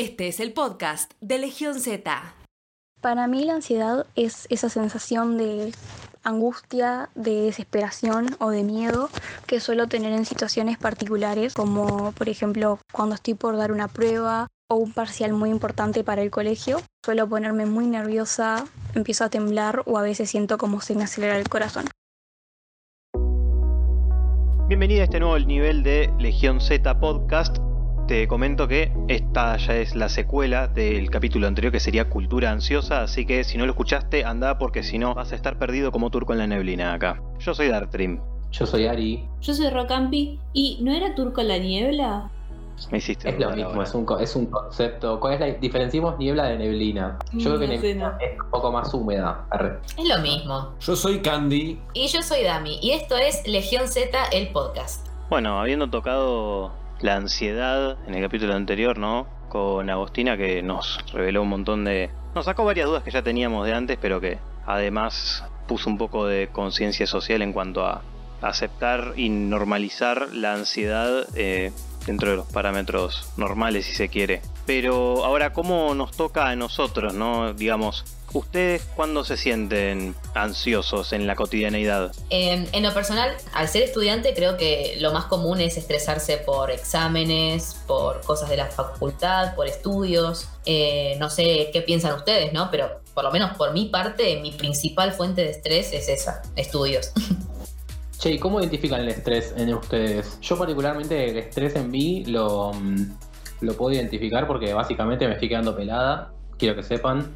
Este es el podcast de Legión Z. Para mí la ansiedad es esa sensación de angustia, de desesperación o de miedo que suelo tener en situaciones particulares, como por ejemplo cuando estoy por dar una prueba o un parcial muy importante para el colegio. Suelo ponerme muy nerviosa, empiezo a temblar o a veces siento como se me acelera el corazón. Bienvenida a este nuevo nivel de Legión Z Podcast. Te comento que esta ya es la secuela del capítulo anterior que sería Cultura Ansiosa, así que si no lo escuchaste, anda porque si no vas a estar perdido como turco en la neblina acá. Yo soy Dartrim. Yo soy Ari. Yo soy Rocampi. ¿Y no era turco en la niebla? Me hiciste Es lo mismo, es un, es un concepto. ¿Cuál es la diferenciamos niebla de neblina? Yo creo que neblina es un poco más húmeda. Arre. Es lo mismo. Yo soy Candy. Y yo soy Dami, y esto es Legión Z, el podcast. Bueno, habiendo tocado la ansiedad en el capítulo anterior, ¿no? Con Agostina que nos reveló un montón de... Nos sacó varias dudas que ya teníamos de antes, pero que además puso un poco de conciencia social en cuanto a aceptar y normalizar la ansiedad eh, dentro de los parámetros normales, si se quiere. Pero ahora, ¿cómo nos toca a nosotros, no? Digamos, ¿ustedes cuándo se sienten ansiosos en la cotidianeidad? Eh, en lo personal, al ser estudiante, creo que lo más común es estresarse por exámenes, por cosas de la facultad, por estudios. Eh, no sé qué piensan ustedes, ¿no? Pero por lo menos por mi parte, mi principal fuente de estrés es esa, estudios. Che, ¿y cómo identifican el estrés en ustedes? Yo particularmente el estrés en mí lo, mm, lo puedo identificar porque básicamente me estoy quedando pelada. Quiero que sepan.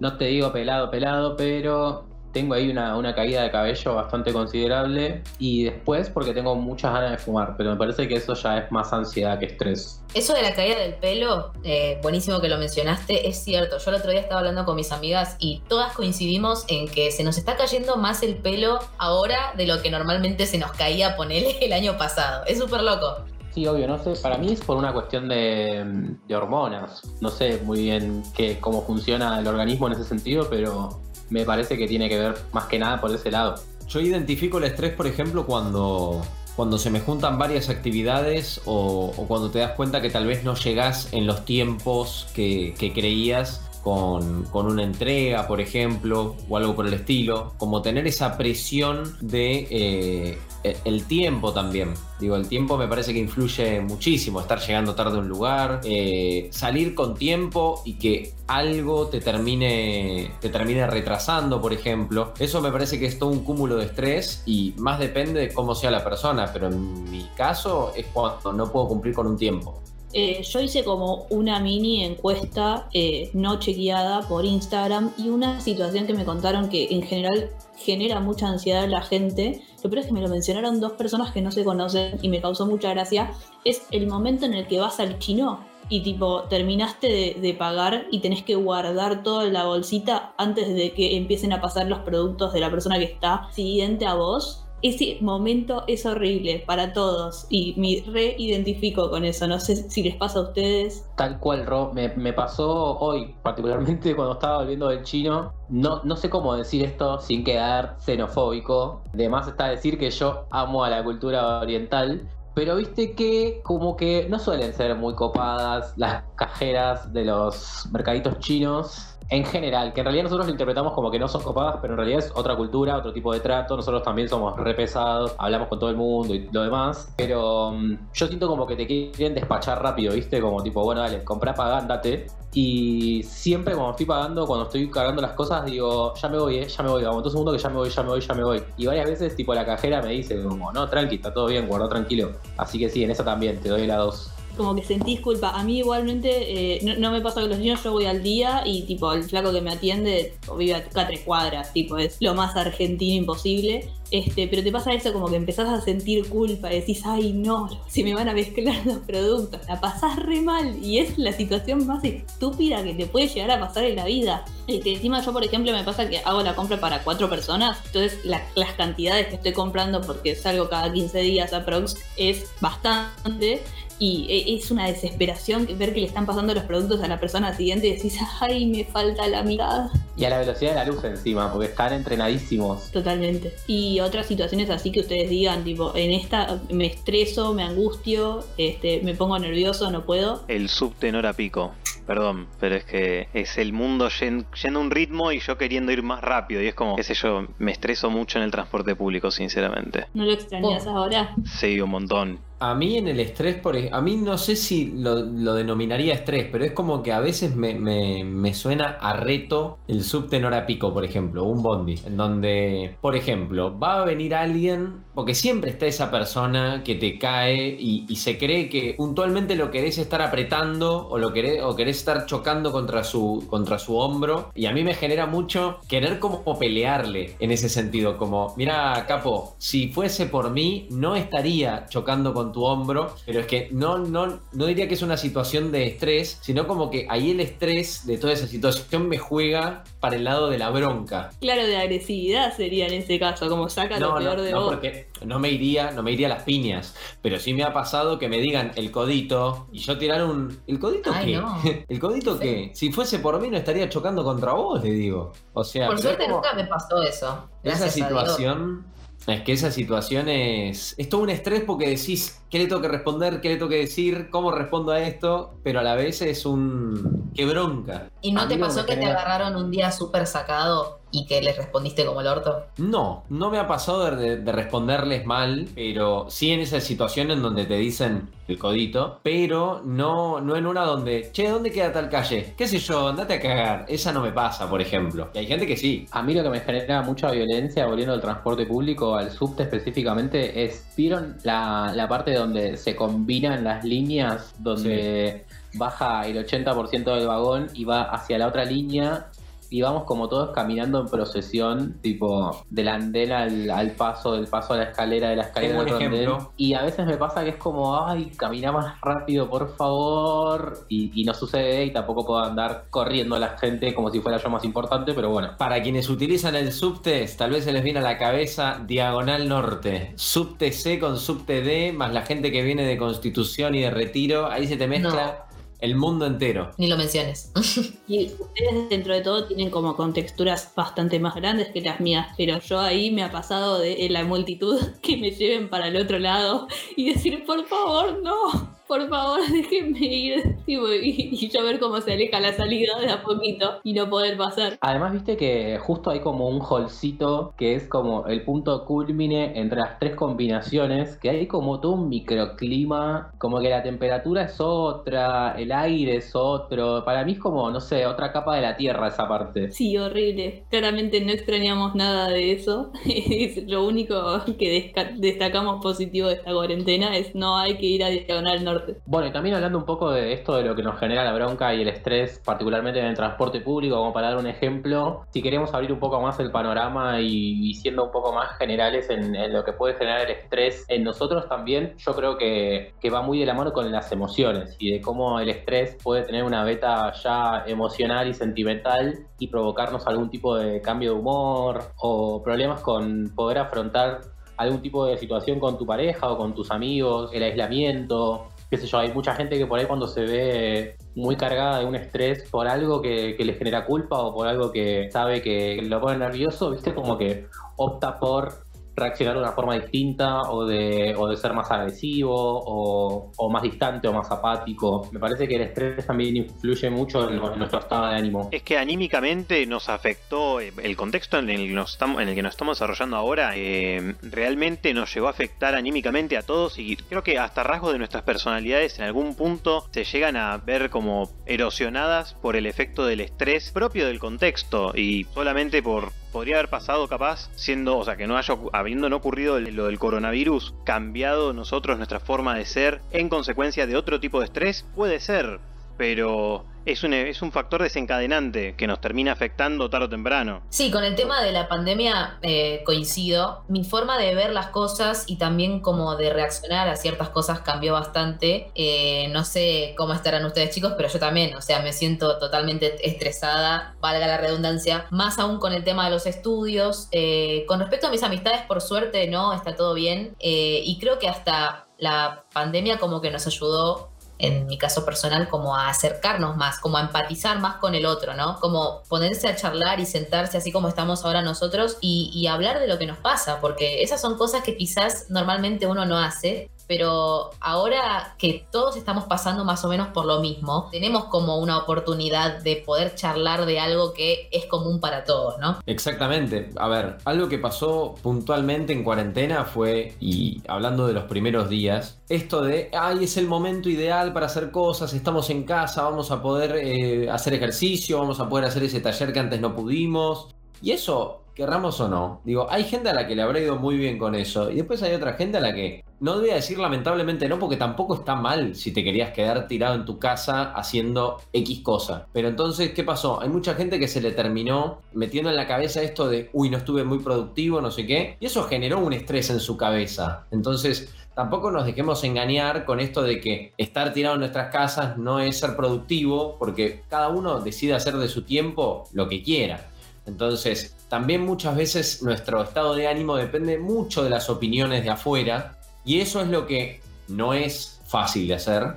No te digo pelado, pelado, pero tengo ahí una, caída de cabello bastante considerable. Y después porque tengo muchas ganas de fumar, pero me parece que eso ya es más ansiedad que estrés. Eso de la caída del pelo, eh, buenísimo que lo mencionaste, es cierto. Yo el otro día estaba hablando con mis amigas y todas coincidimos en que se nos está cayendo más el pelo ahora de lo que normalmente se nos caía, el año pasado. Es súper loco. Sí, obvio, no sé, para mí es por una cuestión de, hormonas. No sé muy bien qué, cómo funciona el organismo en ese sentido, pero me parece que tiene que ver más que nada por ese lado. Yo identifico el estrés, por ejemplo, cuando, cuando se me juntan varias actividades o, cuando te das cuenta que tal vez no llegás en los tiempos que, creías con, con una entrega, por ejemplo, o algo por el estilo. Como tener esa presión de eh, el tiempo también. Digo, el tiempo me parece que influye muchísimo. Estar llegando tarde a un lugar, eh, salir con tiempo y que algo te termine, te termine retrasando, por ejemplo. Eso me parece que es todo un cúmulo de estrés y más depende de cómo sea la persona. Pero en mi caso es cuando no puedo cumplir con un tiempo. Eh, yo hice como una mini encuesta eh, no chequeada por Instagram y una situación que me contaron que en general genera mucha ansiedad en la gente. Lo peor es que me lo mencionaron dos personas que no se conocen y me causó mucha gracia. Es el momento en el que vas al chino y tipo terminaste de, de pagar y tenés que guardar toda la bolsita antes de que empiecen a pasar los productos de la persona que está siguiente a vos. Ese momento es horrible para todos y me reidentifico con eso. No sé si les pasa a ustedes. Tal cual, Ro, me, pasó hoy, particularmente cuando estaba volviendo del chino. No, no sé cómo decir esto sin quedar xenofóbico. Además está decir que yo amo a la cultura oriental. Pero viste que como que no suelen ser muy copadas las cajeras de los mercaditos chinos en general, que en realidad nosotros lo interpretamos como que no son copadas, pero en realidad es otra cultura, otro tipo de trato, nosotros también somos re pesados, hablamos con todo el mundo y lo demás, pero mm, yo siento como que te quieren despachar rápido, ¿viste? Como tipo, bueno, dale, comprá, pagá, andate. Y siempre cuando estoy pagando, cuando estoy cargando las cosas, digo, ya me voy, eh, ya me voy, vamos, un segundo que ya me voy, ya me voy, ya me voy. Y varias veces, tipo, la cajera me dice, como, no, tranqui, está todo bien, guarda tranquilo. Así que sí, en esa también, te doy la dos. Como que sentís culpa. A mí igualmente eh, no, no me pasa con los niños, yo voy al día y tipo el flaco que me atiende vive a tres cuadras, tipo es lo más argentino imposible. Este, pero te pasa eso como que empezás a sentir culpa, decís, ay no, si me van a mezclar los productos, la pasás re mal y es la situación más estúpida que te puede llegar a pasar en la vida. Este, encima yo por ejemplo me pasa que hago la compra para cuatro personas, entonces la- las cantidades que estoy comprando porque salgo cada 15 días aprox es bastante y e- es una desesperación ver que le están pasando los productos a la persona siguiente y decís, ay, me falta la mirada. Y a la velocidad de la luz encima, porque están entrenadísimos. Totalmente. Y otras situaciones así que ustedes digan, tipo, en esta me estreso, me angustio, este, me pongo nervioso, no puedo. El subte no era pico. Perdón, pero es que es el mundo yen- yendo a un ritmo y yo queriendo ir más rápido. Y es como, qué sé yo, me estreso mucho en el transporte público, sinceramente. ¿No lo extrañas Oh. ahora? Sí, un montón. A mí en el estrés, por a mí no sé si lo, denominaría estrés, pero es como que a veces me, me- me suena a reto el subte en hora pico, por ejemplo, un bondi, en donde, por ejemplo, va a venir alguien, porque siempre está esa persona que te cae y, se cree que puntualmente lo querés estar apretando o lo querés, o querés estar chocando contra su, contra su hombro, y a mí me genera mucho querer como pelearle en ese sentido, como, mira, capo, si fuese por mí, no estaría chocando con tu hombro, pero es que no, no, no diría que es una situación de estrés, sino como que ahí el estrés de toda esa situación me juega para el lado de la bronca. Claro, de agresividad sería en ese caso, como saca lo No, peor no, de no, vos. porque no me iría, no me iría a las piñas, pero sí me ha pasado que me digan el codito y yo tirar un ¿el codito Ay, qué? no. ¿El codito qué? Si fuese por mí no estaría chocando contra vos, le digo. O sea, Por suerte como- nunca me pasó eso. esa Gracias a Dios. situación es que esa situación es es todo un estrés porque decís qué le tengo que responder, qué le tengo que decir, cómo respondo a esto, pero a la vez es un qué bronca. ¿Y no A te que pasó que te agarraron un día súper sacado y que les respondiste como el orto? No, no me ha pasado de, de responderles mal, pero sí en esa situación en donde te dicen el codito, pero no, no en una donde, che, ¿dónde queda tal calle? ¿Qué sé yo? Andate a cagar. Esa no me pasa, por ejemplo. Y hay gente que sí. A mí lo que me genera mucha violencia, volviendo al transporte público, al subte específicamente, es, ¿vieron la, la parte donde se combinan las líneas, donde baja el 80% del vagón y va hacia la otra línea? Y vamos como todos caminando en procesión, tipo del andén al, al paso, del paso a la escalera, de la escalera al andén. ejemplo. Y a veces me pasa que es como, ay, camina más rápido, por favor. Y, y no sucede, y tampoco puedo andar corriendo a la gente como si fuera yo más importante, pero bueno. Para quienes utilizan el subte, tal vez se les viene a la cabeza Diagonal Norte. Subte C con subte D, más la gente que viene de Constitución y de Retiro. Ahí se te mezcla el mundo entero. Ni lo menciones. Y ustedes dentro de todo tienen como contexturas bastante más grandes que las mías, pero yo ahí me ha pasado de la multitud que me lleven para el otro lado y decir, por favor, no, por favor, déjenme ir. Tipo, y, y yo ver cómo se aleja la salida de a poquito y no poder pasar. Además, viste que justo hay como un holcito que es como el punto culmine entre las tres combinaciones, que hay como todo un microclima, como que la temperatura es otra, el aire es otro. Para mí es como, no sé, otra capa de la tierra esa parte. Sí, horrible. Claramente no extrañamos nada de eso. Es lo único que destacamos positivo de esta cuarentena es no hay que ir a Diagonal Norte. Bueno, y también hablando un poco de esto, de lo que nos genera la bronca y el estrés, particularmente en el transporte público, como para dar un ejemplo, si queremos abrir un poco más el panorama y, siendo un poco más generales en, lo que puede generar el estrés en nosotros también, yo creo que va muy de la mano con las emociones y de cómo el estrés puede tener una beta ya emocional y sentimental y provocarnos algún tipo de cambio de humor o problemas con poder afrontar algún tipo de situación con tu pareja o con tus amigos, el aislamiento, qué sé yo, hay mucha gente que por ahí cuando se ve muy cargada de un estrés por algo que, que le genera culpa o por algo que sabe que lo pone nervioso, viste, como que opta por reaccionar de una forma distinta o de, o de ser más agresivo o, más distante o más apático. Me parece que el estrés también influye mucho en, en nuestro estado de ánimo. Es que anímicamente nos afectó eh, el contexto en el que nos estamos, en el que nos estamos desarrollando ahora. eh, realmente nos llegó a afectar anímicamente a todos y creo que hasta rasgos de nuestras personalidades en algún punto se llegan a ver como erosionadas por el efecto del estrés propio del contexto y solamente por podría haber pasado capaz siendo, o sea, que no haya habiendo no ocurrido lo del coronavirus, cambiado nosotros nuestra forma de ser en consecuencia de otro tipo de estrés, puede ser, pero es un, es un factor desencadenante que nos termina afectando tarde o temprano. Sí, con el tema de la pandemia eh, coincido. Mi forma de ver las cosas y también como de reaccionar a ciertas cosas cambió bastante. Eh, no sé cómo estarán ustedes chicos, pero yo también, o sea, me siento totalmente estresada, valga la redundancia, más aún con el tema de los estudios. Eh, con respecto a mis amistades, por suerte, no, está todo bien. Y creo que hasta la pandemia como que nos ayudó en mi caso personal, como a acercarnos más, como a empatizar más con el otro, ¿no? Como ponerse a charlar y sentarse así como estamos ahora nosotros y, y hablar de lo que nos pasa, porque esas son cosas que quizás normalmente uno no hace pero ahora que todos estamos pasando más o menos por lo mismo, tenemos como una oportunidad de poder charlar de algo que es común para todos, ¿no? Exactamente. A ver, algo que pasó puntualmente en cuarentena fue, y hablando de los primeros días, esto de, ay, es el momento ideal para hacer cosas, estamos en casa, vamos a poder eh, hacer ejercicio, vamos a poder hacer ese taller que antes no pudimos. Y eso querramos o no. Digo, hay gente a la que le habrá ido muy bien con eso. Y después hay otra gente a la que no voy a decir lamentablemente no, porque tampoco está mal si te querías quedar tirado en tu casa haciendo X cosa. Pero entonces, ¿qué pasó? Hay mucha gente que se le terminó metiendo en la cabeza esto de, uy, no estuve muy productivo, no sé qué. Y eso generó un estrés en su cabeza. Entonces, tampoco nos dejemos engañar con esto de que estar tirado en nuestras casas no es ser productivo, porque cada uno decide hacer de su tiempo lo que quiera. Entonces, también muchas veces nuestro estado de ánimo depende mucho de las opiniones de afuera y eso es lo que no es fácil de hacer,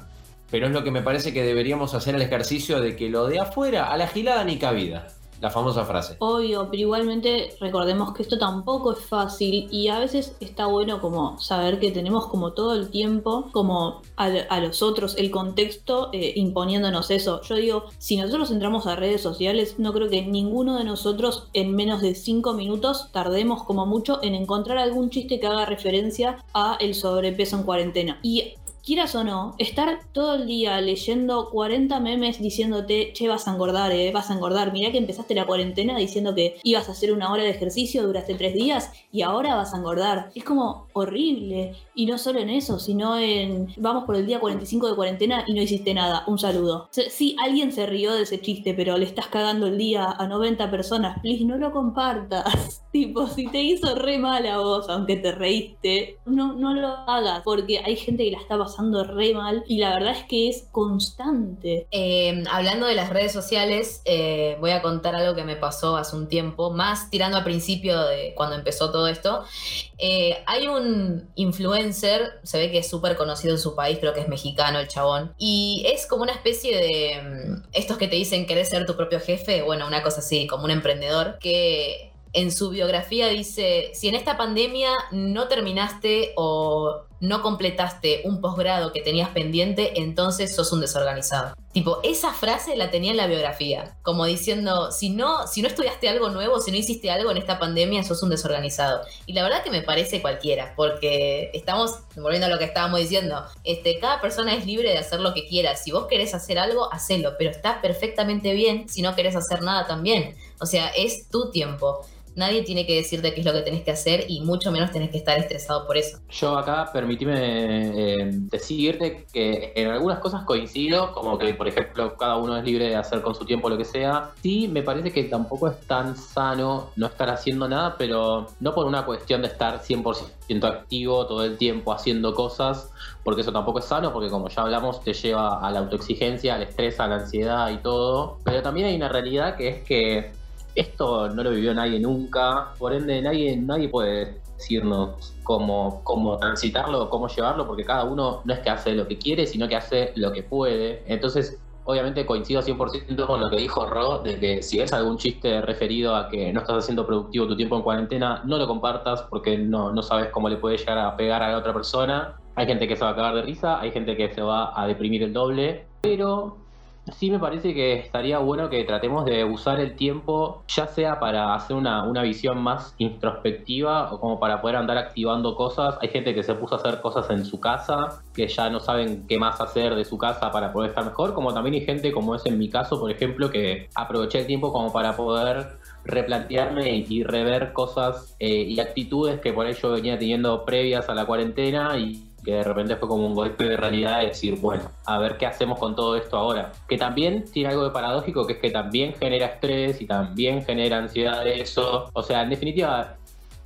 pero es lo que me parece que deberíamos hacer el ejercicio de que lo de afuera a la gilada ni cabida la famosa frase. Obvio, pero igualmente recordemos que esto tampoco es fácil y a veces está bueno como saber que tenemos como todo el tiempo como a, los otros el contexto eh, imponiéndonos eso. Yo digo, si nosotros entramos a redes sociales, no creo que ninguno de nosotros en menos de 5 minutos tardemos como mucho en encontrar algún chiste que haga referencia a el sobrepeso en cuarentena. Y quieras o no, estar todo el día leyendo 40 memes diciéndote, che, vas a engordar, eh, vas a engordar. Mirá que empezaste la cuarentena diciendo que ibas a hacer una hora de ejercicio, duraste tres días y ahora vas a engordar. Es como horrible. Y no solo en eso, sino en vamos por el día 45 de cuarentena y no hiciste nada. Un saludo. Sí, alguien se rió de ese chiste, pero le estás cagando el día a 90 personas. Please, no lo compartas. tipo, si te hizo re mal a vos, aunque te reíste, no, no lo hagas, porque hay gente que la está pasando re mal y la verdad es que es constante. Eh, hablando de las redes sociales, eh, voy a contar algo que me pasó hace un tiempo, más tirando al principio de cuando empezó todo esto. Eh, hay un influencer, se ve que es súper conocido en su país, creo que es mexicano el chabón, y es como una especie de mm, estos que te dicen querés ser tu propio jefe, bueno, una cosa así, como un emprendedor, que en su biografía dice, si en esta pandemia no terminaste o no completaste un posgrado que tenías pendiente, entonces sos un desorganizado. Tipo, esa frase la tenía en la biografía, como diciendo, si no, si no estudiaste algo nuevo, si no hiciste algo en esta pandemia, sos un desorganizado. Y la verdad que me parece cualquiera, porque estamos, volviendo a lo que estábamos diciendo, este, cada persona es libre de hacer lo que quiera. Si vos querés hacer algo, hacelo, pero está perfectamente bien si no querés hacer nada también. O sea, es tu tiempo. Nadie tiene que decirte qué es lo que tenés que hacer y mucho menos tenés que estar estresado por eso. Yo acá, permitime eh, decirte que en algunas cosas coincido, como que, por ejemplo, cada uno es libre de hacer con su tiempo lo que sea. Sí, me parece que tampoco es tan sano no estar haciendo nada, pero no por una cuestión de estar 100% activo todo el tiempo haciendo cosas, porque eso tampoco es sano, porque como ya hablamos, te lleva a la autoexigencia, al estrés, a la ansiedad y todo. Pero también hay una realidad que es que esto no lo vivió nadie nunca, por ende nadie, nadie puede decirnos cómo, cómo transitarlo, cómo llevarlo, porque cada uno no es que hace lo que quiere, sino que hace lo que puede. Entonces, obviamente coincido 100% con lo que dijo Ro, de que si ves algún chiste referido a que no estás haciendo productivo tu tiempo en cuarentena, no lo compartas porque no, no sabes cómo le puede llegar a pegar a la otra persona. Hay gente que se va a cagar de risa, hay gente que se va a deprimir el doble, pero sí me parece que estaría bueno que tratemos de usar el tiempo, ya sea para hacer una, visión más introspectiva o como para poder andar activando cosas. Hay gente que se puso a hacer cosas en su casa, que ya no saben qué más hacer de su casa para poder estar mejor, como también hay gente, como es en mi caso, por ejemplo, que aproveché el tiempo como para poder replantearme y, rever cosas eh, y actitudes que por ello venía teniendo previas a la cuarentena y que de repente fue como un golpe de realidad de decir, bueno, a ver qué hacemos con todo esto ahora. Que también tiene algo de paradójico, que es que también genera estrés y también genera ansiedad de eso. O sea, en definitiva,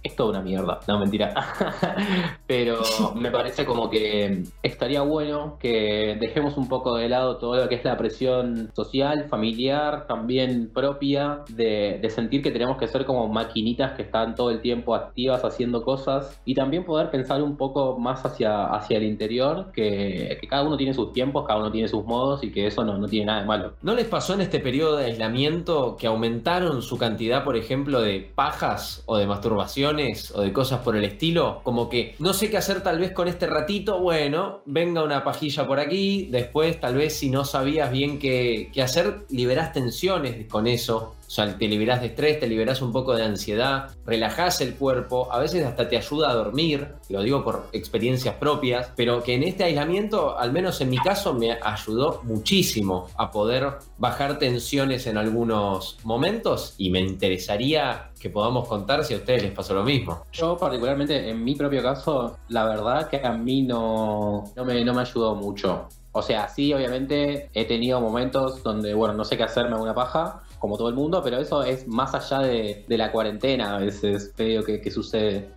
es toda una mierda, no mentira. Pero me parece como que estaría bueno que dejemos un poco de lado todo lo que es la presión social, familiar, también propia, de, sentir que tenemos que ser como maquinitas que están todo el tiempo activas haciendo cosas y también poder pensar un poco más hacia, hacia el interior, que, cada uno tiene sus tiempos, cada uno tiene sus modos y que eso no, no tiene nada de malo. ¿No les pasó en este periodo de aislamiento que aumentaron su cantidad, por ejemplo, de pajas o de o de cosas por el estilo? Como que no sé qué hacer tal vez con este ratito, bueno, venga una pajilla por aquí, después tal vez si no sabías bien qué, qué hacer, liberás tensiones con eso o sea, te liberás de estrés, te liberás un poco de ansiedad, relajás el cuerpo, a veces hasta te ayuda a dormir, lo digo por experiencias propias, pero que en este aislamiento, al menos en mi caso, me ayudó muchísimo a poder bajar tensiones en algunos momentos y me interesaría que podamos contar si a ustedes les pasó lo mismo. Yo particularmente en mi propio caso, la verdad que a mí no, no, me, no me ayudó mucho. O sea, sí, obviamente he tenido momentos donde, bueno, no sé qué hacerme alguna paja, como todo el mundo, pero eso es más allá de, la cuarentena, a veces veo que, sucede.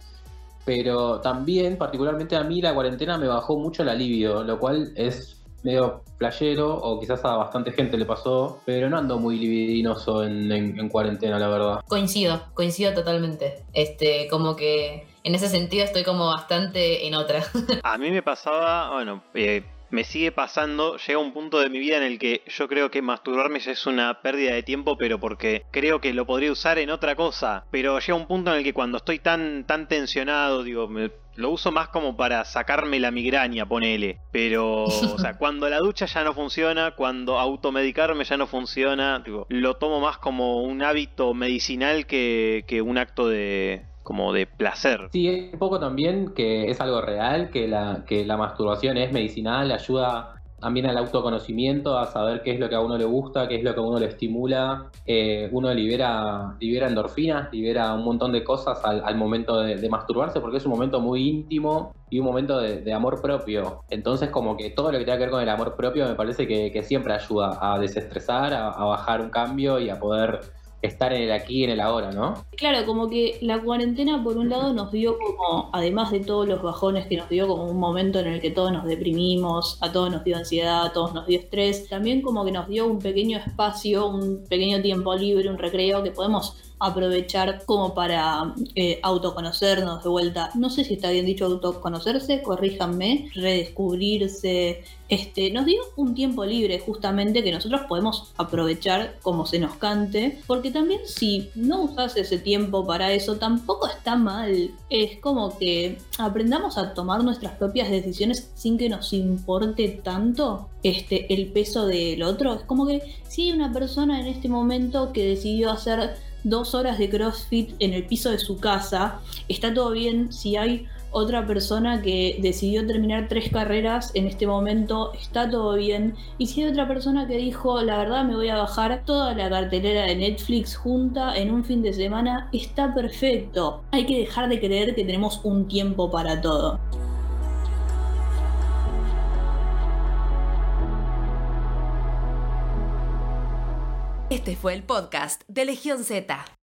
Pero también, particularmente a mí, la cuarentena me bajó mucho la libido, lo cual es medio playero, o quizás a bastante gente le pasó, pero no ando muy libidinoso en, cuarentena, la verdad. Coincido, coincido totalmente. Este, como que en ese sentido estoy como bastante en otra. a mí me pasaba, bueno, eh, me sigue pasando, llega un punto de mi vida en el que yo creo que masturbarme ya es una pérdida de tiempo, pero porque creo que lo podría usar en otra cosa. Pero llega un punto en el que cuando estoy tan, tan tensionado, digo, lo uso más como para sacarme la migraña, ponele. Pero, o sea, cuando la ducha ya no funciona, cuando automedicarme ya no funciona, digo, lo tomo más como un hábito medicinal que, que un acto de, como de placer. Sí, un poco también que es algo real, que la, que la masturbación es medicinal, ayuda también al autoconocimiento, a saber qué es lo que a uno le gusta, qué es lo que a uno le estimula. Eh, uno libera, libera endorfinas, libera un montón de cosas al, momento de, masturbarse, porque es un momento muy íntimo y un momento de, amor propio. Entonces, como que todo lo que tenga que ver con el amor propio me parece que, siempre ayuda a desestresar, a bajar un cambio y a poder estar en el aquí y en el ahora, ¿no? Claro, como que la cuarentena por un lado nos dio como, además de todos los bajones que nos dio como un momento en el que todos nos deprimimos, a todos nos dio ansiedad, a todos nos dio estrés, también como que nos dio un pequeño espacio, un pequeño tiempo libre, un recreo que podemos aprovechar como para eh, autoconocernos de vuelta. No sé si está bien dicho autoconocerse, corríjanme, redescubrirse. Este, nos dio un tiempo libre justamente que nosotros podemos aprovechar como se nos cante, porque también si no usas ese tiempo para eso tampoco está mal. Es como que aprendamos a tomar nuestras propias decisiones sin que nos importe tanto este, el peso del otro. Es como que si hay una persona en este momento que decidió hacer dos horas de CrossFit en el piso de su casa, está todo bien. Si hay otra persona que decidió terminar tres carreras en este momento, está todo bien. Y si hay otra persona que dijo, la verdad me voy a bajar toda la cartelera de Netflix junta en un fin de semana, está perfecto. Hay que dejar de creer que tenemos un tiempo para todo. Este fue el podcast de Legión Z.